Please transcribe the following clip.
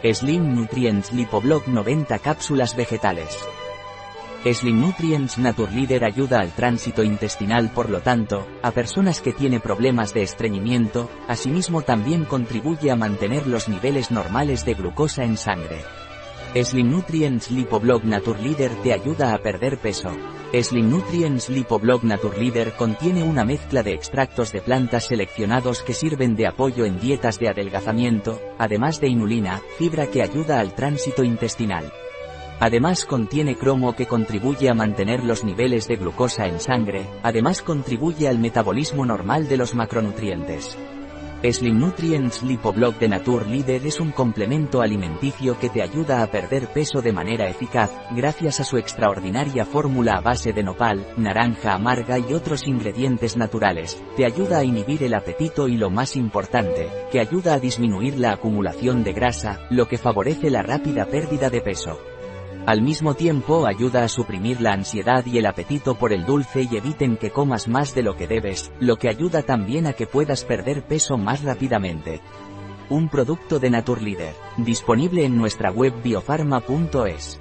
Slim Nutrients Lipoblock 90 cápsulas vegetales. Slim Nutrients Naturleader ayuda al tránsito intestinal por lo tanto, a personas que tienen problemas de estreñimiento, asimismo también contribuye a mantener los niveles normales de glucosa en sangre. Slim Nutrients Lipoblock Naturleader te ayuda a perder peso. Slim Nutrients Lipoblock Naturleader contiene una mezcla de extractos de plantas seleccionados que sirven de apoyo en dietas de adelgazamiento, además de inulina, fibra que ayuda al tránsito intestinal. Además contiene cromo que contribuye a mantener los niveles de glucosa en sangre, además contribuye al metabolismo normal de los macronutrientes. Slim Nutrients Lipoblock de Nature Leader es un complemento alimenticio que te ayuda a perder peso de manera eficaz, gracias a su extraordinaria fórmula a base de nopal, naranja amarga y otros ingredientes naturales. Te ayuda a inhibir el apetito y lo más importante, que ayuda a disminuir la acumulación de grasa, lo que favorece la rápida pérdida de peso. Al mismo tiempo ayuda a suprimir la ansiedad y el apetito por el dulce y eviten que comas más de lo que debes, lo que ayuda también a que puedas perder peso más rápidamente. Un producto de Naturleader, disponible en nuestra web biofarma.es.